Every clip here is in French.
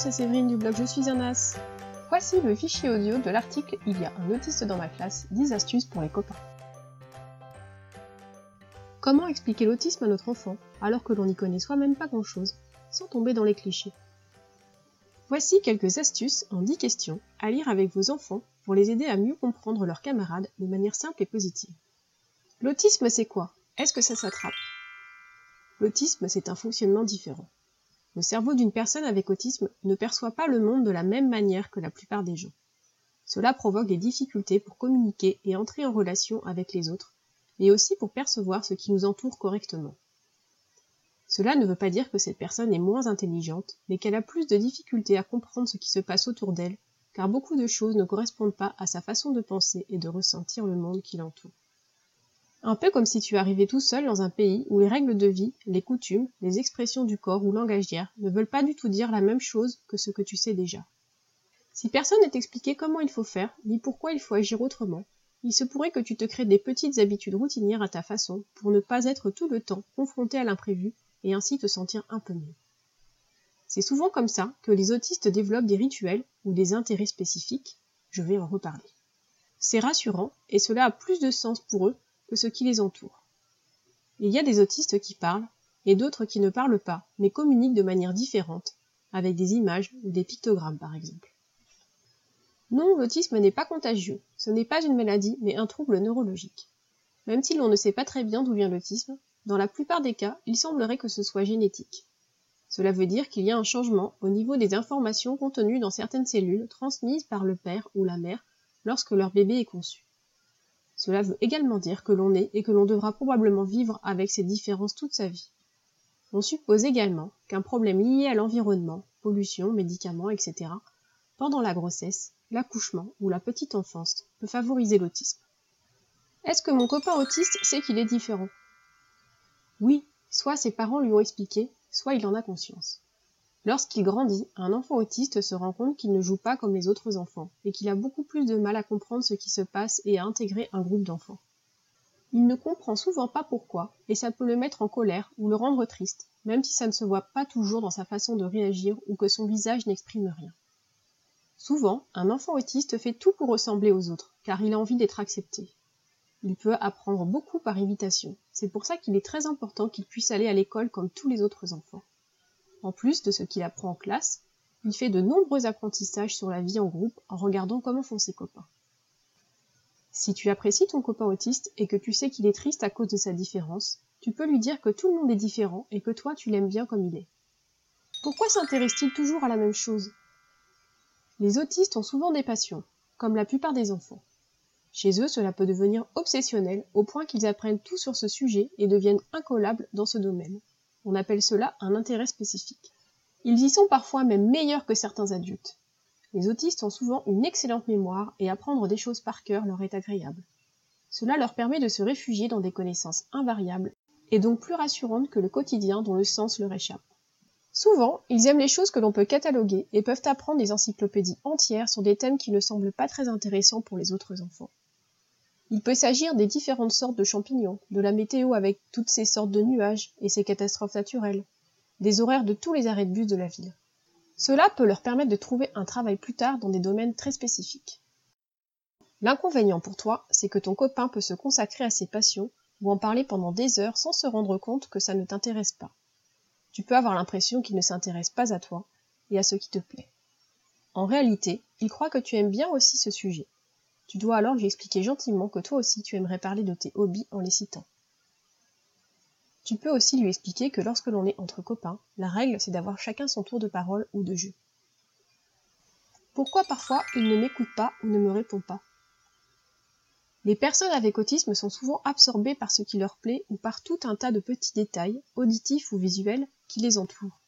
c'est Séverine du blog Je suis un as. Voici le fichier audio de l'article Il y a un autiste dans ma classe, 10 astuces pour les copains. Comment expliquer l'autisme à notre enfant alors que l'on n'y connaît soi-même pas grand-chose, sans tomber dans les clichés? Voici quelques astuces en 10 questions à lire avec vos enfants pour les aider à mieux comprendre leurs camarades de manière simple et positive. L'autisme, c'est quoi? Est-ce que ça s'attrape? L'autisme, c'est un fonctionnement différent. Le cerveau d'une personne avec autisme ne perçoit pas le monde de la même manière que la plupart des gens. Cela provoque des difficultés pour communiquer et entrer en relation avec les autres, mais aussi pour percevoir ce qui nous entoure correctement. Cela ne veut pas dire que cette personne est moins intelligente, mais qu'elle a plus de difficultés à comprendre ce qui se passe autour d'elle, car beaucoup de choses ne correspondent pas à sa façon de penser et de ressentir le monde qui l'entoure. Un peu comme si tu arrivais tout seul dans un pays où les règles de vie, les coutumes, les expressions du corps ou langagières ne veulent pas du tout dire la même chose que ce que tu sais déjà. Si personne ne t'expliquait comment il faut faire, ni pourquoi il faut agir autrement, il se pourrait que tu te crées des petites habitudes routinières à ta façon pour ne pas être tout le temps confronté à l'imprévu et ainsi te sentir un peu mieux. C'est souvent comme ça que les autistes développent des rituels ou des intérêts spécifiques, je vais en reparler. C'est rassurant et cela a plus de sens pour eux que ce qui les entoure. Il y a des autistes qui parlent et d'autres qui ne parlent pas, mais communiquent de manière différente, avec des images ou des pictogrammes par exemple. Non, l'autisme n'est pas contagieux, ce n'est pas une maladie, mais un trouble neurologique. Même si l'on ne sait pas très bien d'où vient l'autisme, dans la plupart des cas, il semblerait que ce soit génétique. Cela veut dire qu'il y a un changement au niveau des informations contenues dans certaines cellules transmises par le père ou la mère lorsque leur bébé est conçu. Cela veut également dire que l'on est et que l'on devra probablement vivre avec ces différences toute sa vie. On suppose également qu'un problème lié à l'environnement, pollution, médicaments, etc., pendant la grossesse, l'accouchement ou la petite enfance peut favoriser l'autisme. Est-ce que mon copain autiste sait qu'il est différent? Oui, soit ses parents lui ont expliqué, soit il en a conscience. Lorsqu'il grandit, un enfant autiste se rend compte qu'il ne joue pas comme les autres enfants, et qu'il a beaucoup plus de mal à comprendre ce qui se passe et à intégrer un groupe d'enfants. Il ne comprend souvent pas pourquoi, et ça peut le mettre en colère ou le rendre triste, même si ça ne se voit pas toujours dans sa façon de réagir ou que son visage n'exprime rien. Souvent, un enfant autiste fait tout pour ressembler aux autres, car il a envie d'être accepté. Il peut apprendre beaucoup par imitation, c'est pour ça qu'il est très important qu'il puisse aller à l'école comme tous les autres enfants. En plus de ce qu'il apprend en classe, il fait de nombreux apprentissages sur la vie en groupe en regardant comment font ses copains. Si tu apprécies ton copain autiste et que tu sais qu'il est triste à cause de sa différence, tu peux lui dire que tout le monde est différent et que toi tu l'aimes bien comme il est. Pourquoi s'intéresse-t-il toujours à la même chose? Les autistes ont souvent des passions, comme la plupart des enfants. Chez eux, cela peut devenir obsessionnel au point qu'ils apprennent tout sur ce sujet et deviennent incollables dans ce domaine. On appelle cela un intérêt spécifique. Ils y sont parfois même meilleurs que certains adultes. Les autistes ont souvent une excellente mémoire et apprendre des choses par cœur leur est agréable. Cela leur permet de se réfugier dans des connaissances invariables et donc plus rassurantes que le quotidien dont le sens leur échappe. Souvent, ils aiment les choses que l'on peut cataloguer et peuvent apprendre des encyclopédies entières sur des thèmes qui ne semblent pas très intéressants pour les autres enfants. Il peut s'agir des différentes sortes de champignons, de la météo avec toutes ces sortes de nuages et ces catastrophes naturelles, des horaires de tous les arrêts de bus de la ville. Cela peut leur permettre de trouver un travail plus tard dans des domaines très spécifiques. L'inconvénient pour toi, c'est que ton copain peut se consacrer à ses passions ou en parler pendant des heures sans se rendre compte que ça ne t'intéresse pas. Tu peux avoir l'impression qu'il ne s'intéresse pas à toi et à ce qui te plaît. En réalité, il croit que tu aimes bien aussi ce sujet tu dois alors lui expliquer gentiment que toi aussi tu aimerais parler de tes hobbies en les citant. Tu peux aussi lui expliquer que lorsque l'on est entre copains, la règle c'est d'avoir chacun son tour de parole ou de jeu. Pourquoi parfois il ne m'écoute pas ou ne me répond pas? Les personnes avec autisme sont souvent absorbées par ce qui leur plaît ou par tout un tas de petits détails, auditifs ou visuels, qui les entourent.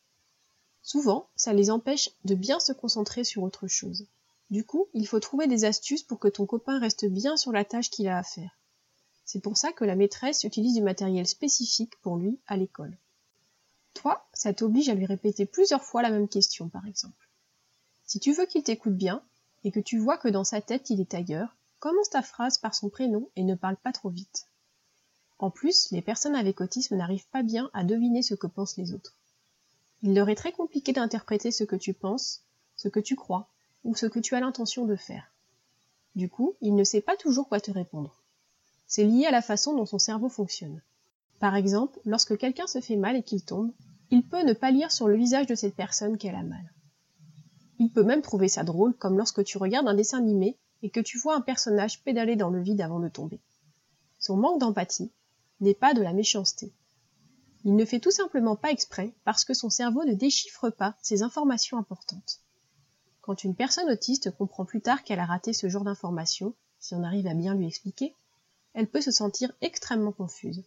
Souvent, ça les empêche de bien se concentrer sur autre chose. Du coup, il faut trouver des astuces pour que ton copain reste bien sur la tâche qu'il a à faire. C'est pour ça que la maîtresse utilise du matériel spécifique pour lui à l'école. Toi, ça t'oblige à lui répéter plusieurs fois la même question, par exemple. Si tu veux qu'il t'écoute bien, et que tu vois que dans sa tête il est ailleurs, commence ta phrase par son prénom et ne parle pas trop vite. En plus, les personnes avec autisme n'arrivent pas bien à deviner ce que pensent les autres. Il leur est très compliqué d'interpréter ce que tu penses, ce que tu crois, ou ce que tu as l'intention de faire. Du coup, il ne sait pas toujours quoi te répondre. C'est lié à la façon dont son cerveau fonctionne. Par exemple, lorsque quelqu'un se fait mal et qu'il tombe, il peut ne pas lire sur le visage de cette personne qu'elle a mal. Il peut même trouver ça drôle, comme lorsque tu regardes un dessin animé et que tu vois un personnage pédaler dans le vide avant de tomber. Son manque d'empathie n'est pas de la méchanceté. Il ne fait tout simplement pas exprès parce que son cerveau ne déchiffre pas ces informations importantes. Quand une personne autiste comprend plus tard qu'elle a raté ce genre d'informations, si on arrive à bien lui expliquer, elle peut se sentir extrêmement confuse.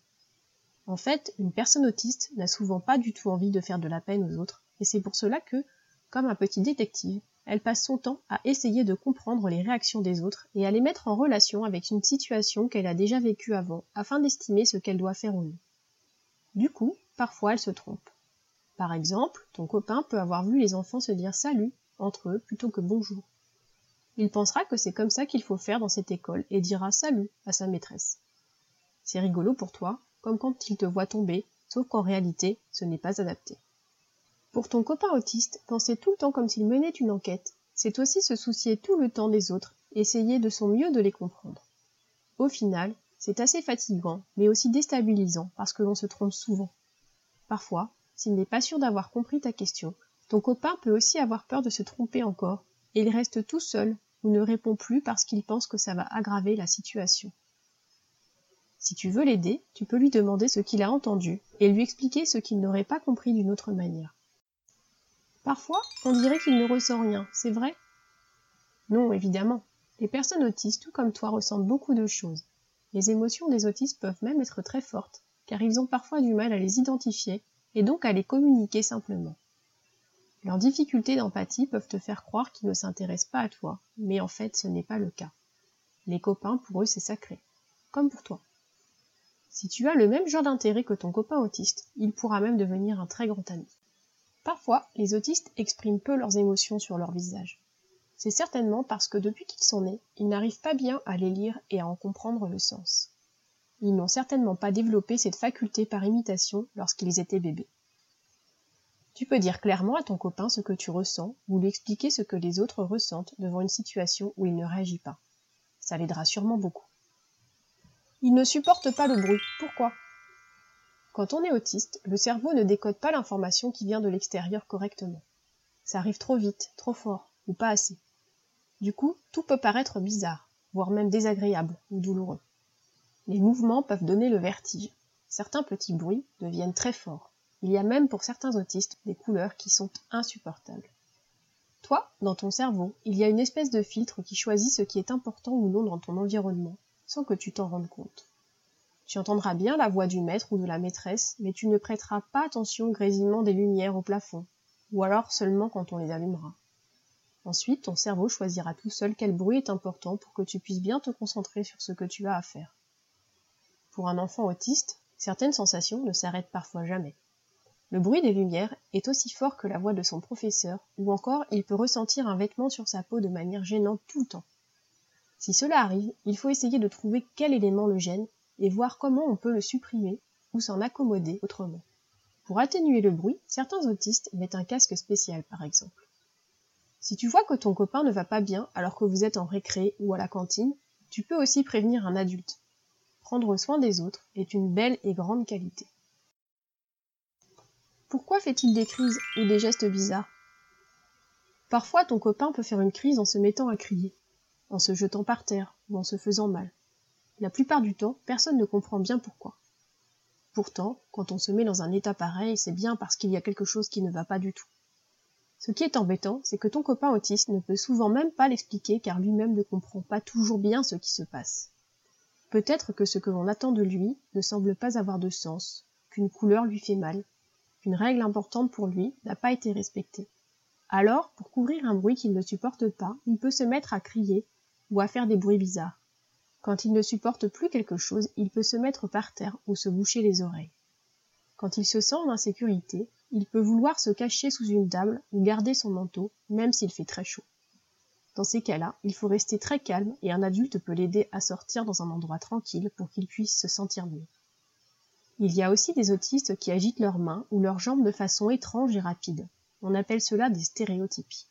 En fait, une personne autiste n'a souvent pas du tout envie de faire de la peine aux autres, et c'est pour cela que, comme un petit détective, elle passe son temps à essayer de comprendre les réactions des autres et à les mettre en relation avec une situation qu'elle a déjà vécue avant, afin d'estimer ce qu'elle doit faire ou non. Du coup, parfois elle se trompe. Par exemple, ton copain peut avoir vu les enfants se dire salut entre eux plutôt que bonjour. Il pensera que c'est comme ça qu'il faut faire dans cette école et dira salut à sa maîtresse. C'est rigolo pour toi, comme quand il te voit tomber, sauf qu'en réalité, ce n'est pas adapté. Pour ton copain autiste, penser tout le temps comme s'il menait une enquête, c'est aussi se soucier tout le temps des autres, essayer de son mieux de les comprendre. Au final, c'est assez fatigant, mais aussi déstabilisant parce que l'on se trompe souvent. Parfois, s'il n'est pas sûr d'avoir compris ta question, ton copain peut aussi avoir peur de se tromper encore, et il reste tout seul ou ne répond plus parce qu'il pense que ça va aggraver la situation. Si tu veux l'aider, tu peux lui demander ce qu'il a entendu et lui expliquer ce qu'il n'aurait pas compris d'une autre manière. Parfois, on dirait qu'il ne ressent rien, c'est vrai? Non, évidemment. Les personnes autistes, tout comme toi, ressentent beaucoup de choses. Les émotions des autistes peuvent même être très fortes, car ils ont parfois du mal à les identifier et donc à les communiquer simplement. Leurs difficultés d'empathie peuvent te faire croire qu'ils ne s'intéressent pas à toi, mais en fait ce n'est pas le cas. Les copains, pour eux, c'est sacré, comme pour toi. Si tu as le même genre d'intérêt que ton copain autiste, il pourra même devenir un très grand ami. Parfois, les autistes expriment peu leurs émotions sur leur visage. C'est certainement parce que depuis qu'ils sont nés, ils n'arrivent pas bien à les lire et à en comprendre le sens. Ils n'ont certainement pas développé cette faculté par imitation lorsqu'ils étaient bébés. Tu peux dire clairement à ton copain ce que tu ressens ou lui expliquer ce que les autres ressentent devant une situation où il ne réagit pas. Ça l'aidera sûrement beaucoup. Il ne supporte pas le bruit. Pourquoi? Quand on est autiste, le cerveau ne décode pas l'information qui vient de l'extérieur correctement. Ça arrive trop vite, trop fort, ou pas assez. Du coup, tout peut paraître bizarre, voire même désagréable ou douloureux. Les mouvements peuvent donner le vertige. Certains petits bruits deviennent très forts. Il y a même pour certains autistes des couleurs qui sont insupportables. Toi, dans ton cerveau, il y a une espèce de filtre qui choisit ce qui est important ou non dans ton environnement, sans que tu t'en rendes compte. Tu entendras bien la voix du maître ou de la maîtresse, mais tu ne prêteras pas attention au grésillement des lumières au plafond, ou alors seulement quand on les allumera. Ensuite, ton cerveau choisira tout seul quel bruit est important pour que tu puisses bien te concentrer sur ce que tu as à faire. Pour un enfant autiste, certaines sensations ne s'arrêtent parfois jamais. Le bruit des lumières est aussi fort que la voix de son professeur, ou encore il peut ressentir un vêtement sur sa peau de manière gênante tout le temps. Si cela arrive, il faut essayer de trouver quel élément le gêne et voir comment on peut le supprimer ou s'en accommoder autrement. Pour atténuer le bruit, certains autistes mettent un casque spécial par exemple. Si tu vois que ton copain ne va pas bien alors que vous êtes en récré ou à la cantine, tu peux aussi prévenir un adulte. Prendre soin des autres est une belle et grande qualité. Pourquoi fait-il des crises ou des gestes bizarres? Parfois ton copain peut faire une crise en se mettant à crier, en se jetant par terre ou en se faisant mal. La plupart du temps, personne ne comprend bien pourquoi. Pourtant, quand on se met dans un état pareil, c'est bien parce qu'il y a quelque chose qui ne va pas du tout. Ce qui est embêtant, c'est que ton copain autiste ne peut souvent même pas l'expliquer car lui-même ne comprend pas toujours bien ce qui se passe. Peut-être que ce que l'on attend de lui ne semble pas avoir de sens, qu'une couleur lui fait mal, une règle importante pour lui n'a pas été respectée. Alors, pour couvrir un bruit qu'il ne supporte pas, il peut se mettre à crier ou à faire des bruits bizarres. Quand il ne supporte plus quelque chose, il peut se mettre par terre ou se boucher les oreilles. Quand il se sent en insécurité, il peut vouloir se cacher sous une table ou garder son manteau, même s'il fait très chaud. Dans ces cas-là, il faut rester très calme et un adulte peut l'aider à sortir dans un endroit tranquille pour qu'il puisse se sentir mieux. Il y a aussi des autistes qui agitent leurs mains ou leurs jambes de façon étrange et rapide. On appelle cela des stéréotypies.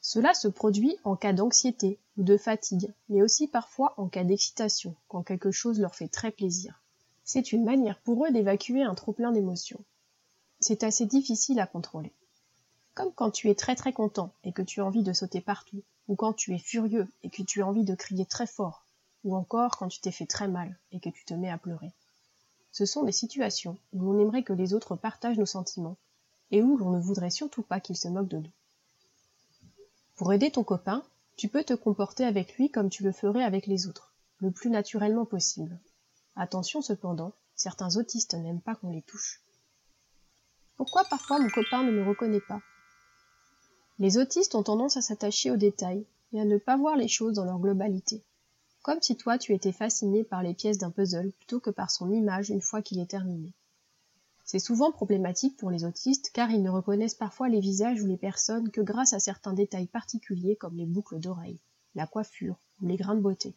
Cela se produit en cas d'anxiété ou de fatigue, mais aussi parfois en cas d'excitation, quand quelque chose leur fait très plaisir. C'est une manière pour eux d'évacuer un trop-plein d'émotions. C'est assez difficile à contrôler. Comme quand tu es très très content et que tu as envie de sauter partout, ou quand tu es furieux et que tu as envie de crier très fort, ou encore quand tu t'es fait très mal et que tu te mets à pleurer. Ce sont des situations où l'on aimerait que les autres partagent nos sentiments et où l'on ne voudrait surtout pas qu'ils se moquent de nous. Pour aider ton copain, tu peux te comporter avec lui comme tu le ferais avec les autres, le plus naturellement possible. Attention cependant, certains autistes n'aiment pas qu'on les touche. Pourquoi parfois mon copain ne me reconnaît pas? Les autistes ont tendance à s'attacher aux détails et à ne pas voir les choses dans leur globalité comme si toi tu étais fasciné par les pièces d'un puzzle plutôt que par son image une fois qu'il est terminé. C'est souvent problématique pour les autistes car ils ne reconnaissent parfois les visages ou les personnes que grâce à certains détails particuliers comme les boucles d'oreilles, la coiffure ou les grains de beauté.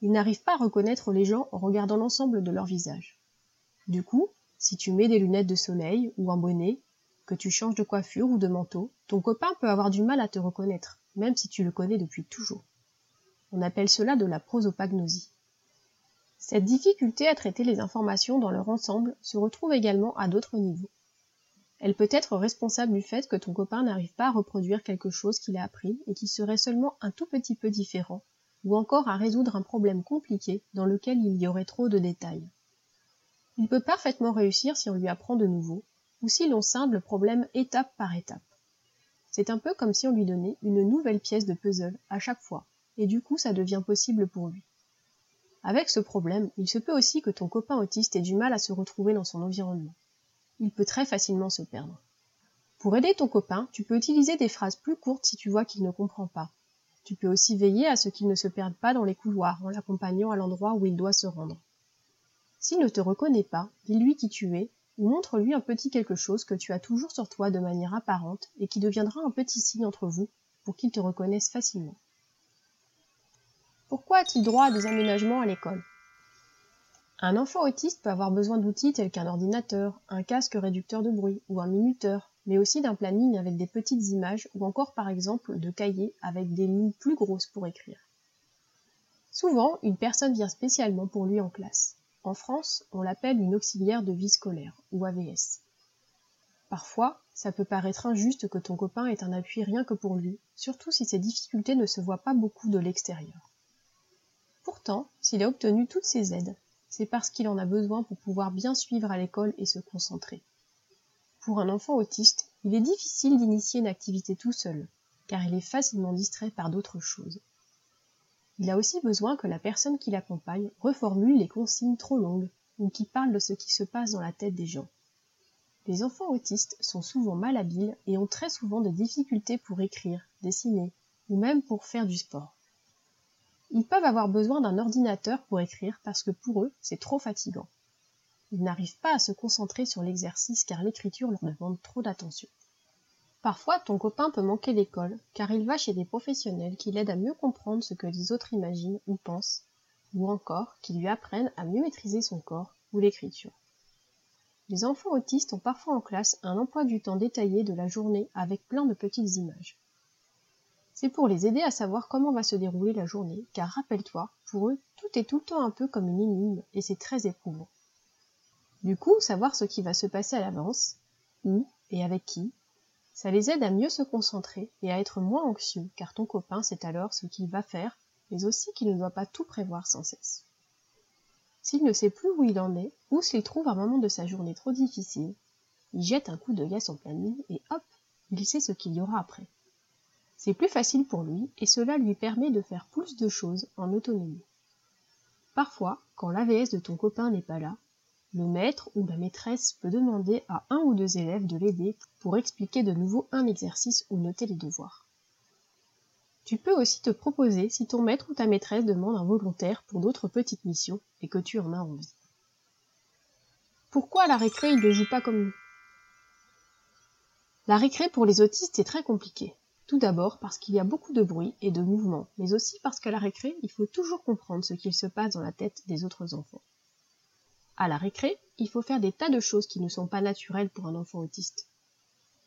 Ils n'arrivent pas à reconnaître les gens en regardant l'ensemble de leur visage. Du coup, si tu mets des lunettes de soleil ou un bonnet, que tu changes de coiffure ou de manteau, ton copain peut avoir du mal à te reconnaître, même si tu le connais depuis toujours. On appelle cela de la prosopagnosie. Cette difficulté à traiter les informations dans leur ensemble se retrouve également à d'autres niveaux. Elle peut être responsable du fait que ton copain n'arrive pas à reproduire quelque chose qu'il a appris et qui serait seulement un tout petit peu différent, ou encore à résoudre un problème compliqué dans lequel il y aurait trop de détails. Il peut parfaitement réussir si on lui apprend de nouveau, ou si l'on scinde le problème étape par étape. C'est un peu comme si on lui donnait une nouvelle pièce de puzzle à chaque fois, et du coup ça devient possible pour lui. Avec ce problème, il se peut aussi que ton copain autiste ait du mal à se retrouver dans son environnement. Il peut très facilement se perdre. Pour aider ton copain, tu peux utiliser des phrases plus courtes si tu vois qu'il ne comprend pas. Tu peux aussi veiller à ce qu'il ne se perde pas dans les couloirs en l'accompagnant à l'endroit où il doit se rendre. S'il ne te reconnaît pas, dis-lui qui tu es ou montre-lui un petit quelque chose que tu as toujours sur toi de manière apparente et qui deviendra un petit signe entre vous pour qu'il te reconnaisse facilement. Pourquoi a-t-il droit à des aménagements à l'école? Un enfant autiste peut avoir besoin d'outils tels qu'un ordinateur, un casque réducteur de bruit ou un minuteur, mais aussi d'un planning avec des petites images ou encore par exemple de cahiers avec des lignes plus grosses pour écrire. Souvent, une personne vient spécialement pour lui en classe. En France, on l'appelle une auxiliaire de vie scolaire ou AVS. Parfois, ça peut paraître injuste que ton copain ait un appui rien que pour lui, surtout si ses difficultés ne se voient pas beaucoup de l'extérieur. Pourtant, s'il a obtenu toutes ces aides, c'est parce qu'il en a besoin pour pouvoir bien suivre à l'école et se concentrer. Pour un enfant autiste, il est difficile d'initier une activité tout seul, car il est facilement distrait par d'autres choses. Il a aussi besoin que la personne qui l'accompagne reformule les consignes trop longues ou qui parle de ce qui se passe dans la tête des gens. Les enfants autistes sont souvent malhabiles et ont très souvent des difficultés pour écrire, dessiner ou même pour faire du sport. Ils peuvent avoir besoin d'un ordinateur pour écrire parce que pour eux, c'est trop fatigant. Ils n'arrivent pas à se concentrer sur l'exercice car l'écriture leur demande trop d'attention. Parfois, ton copain peut manquer l'école car il va chez des professionnels qui l'aident à mieux comprendre ce que les autres imaginent ou pensent, ou encore qui lui apprennent à mieux maîtriser son corps ou l'écriture. Les enfants autistes ont parfois en classe un emploi du temps détaillé de la journée avec plein de petites images. C'est pour les aider à savoir comment va se dérouler la journée, car rappelle-toi, pour eux, tout est tout le temps un peu comme une énigme, et c'est très éprouvant. Du coup, savoir ce qui va se passer à l'avance, où et avec qui, ça les aide à mieux se concentrer et à être moins anxieux, car ton copain sait alors ce qu'il va faire, mais aussi qu'il ne doit pas tout prévoir sans cesse. S'il ne sait plus où il en est, ou s'il trouve un moment de sa journée trop difficile, il jette un coup d'œil à son planning et hop, il sait ce qu'il y aura après. C'est plus facile pour lui et cela lui permet de faire plus de choses en autonomie. Parfois, quand l'AVS de ton copain n'est pas là, le maître ou la maîtresse peut demander à un ou deux élèves de l'aider pour expliquer de nouveau un exercice ou noter les devoirs. Tu peux aussi te proposer si ton maître ou ta maîtresse demande un volontaire pour d'autres petites missions et que tu en as envie. Pourquoi la récré il ne joue pas comme nous? La récré pour les autistes est très compliquée. Tout d'abord parce qu'il y a beaucoup de bruit et de mouvement, mais aussi parce qu'à la récré, il faut toujours comprendre ce qu'il se passe dans la tête des autres enfants. À la récré, il faut faire des tas de choses qui ne sont pas naturelles pour un enfant autiste.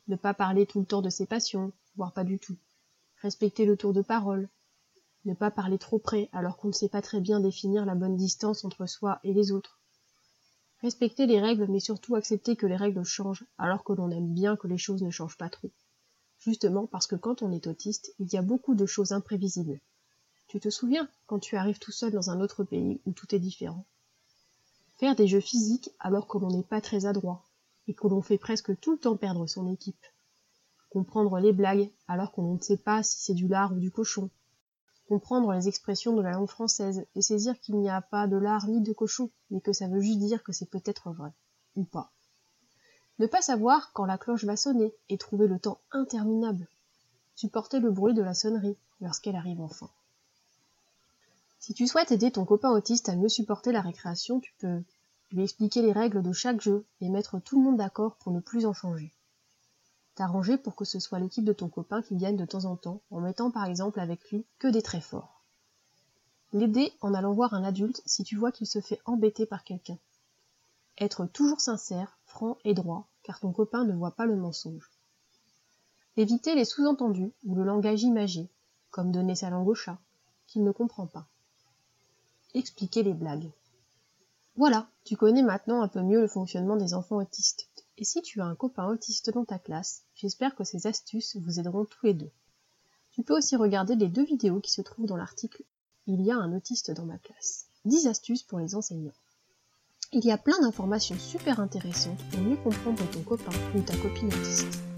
Ne pas parler tout le temps de ses passions, voire pas du tout. Respecter le tour de parole. Ne pas parler trop près alors qu'on ne sait pas très bien définir la bonne distance entre soi et les autres. Respecter les règles, mais surtout accepter que les règles changent, alors que l'on aime bien que les choses ne changent pas trop. Justement parce que quand on est autiste, il y a beaucoup de choses imprévisibles. Tu te souviens quand tu arrives tout seul dans un autre pays où tout est différent? Faire des jeux physiques alors que l'on n'est pas très adroit, et que l'on fait presque tout le temps perdre son équipe. Comprendre les blagues alors qu'on ne sait pas si c'est du lard ou du cochon, comprendre les expressions de la langue française et saisir qu'il n'y a pas de lard ni de cochon, mais que ça veut juste dire que c'est peut-être vrai, ou pas. Ne pas savoir quand la cloche va sonner et trouver le temps interminable. Supporter le bruit de la sonnerie lorsqu'elle arrive enfin. Si tu souhaites aider ton copain autiste à mieux supporter la récréation, tu peux lui expliquer les règles de chaque jeu et mettre tout le monde d'accord pour ne plus en changer t'arranger pour que ce soit l'équipe de ton copain qui vienne de temps en temps, en mettant par exemple avec lui que des traits forts. L'aider en allant voir un adulte si tu vois qu'il se fait embêter par quelqu'un. Être toujours sincère, franc et droit, ton copain ne voit pas le mensonge. Éviter les sous-entendus ou le langage imagé, comme donner sa langue au chat, qu'il ne comprend pas. Expliquer les blagues. Voilà, tu connais maintenant un peu mieux le fonctionnement des enfants autistes. Et si tu as un copain autiste dans ta classe, j'espère que ces astuces vous aideront tous les deux. Tu peux aussi regarder les deux vidéos qui se trouvent dans l'article Il y a un autiste dans ma classe. 10 astuces pour les enseignants. Il y a plein d'informations super intéressantes pour mieux comprendre ton copain ou ta copine autiste.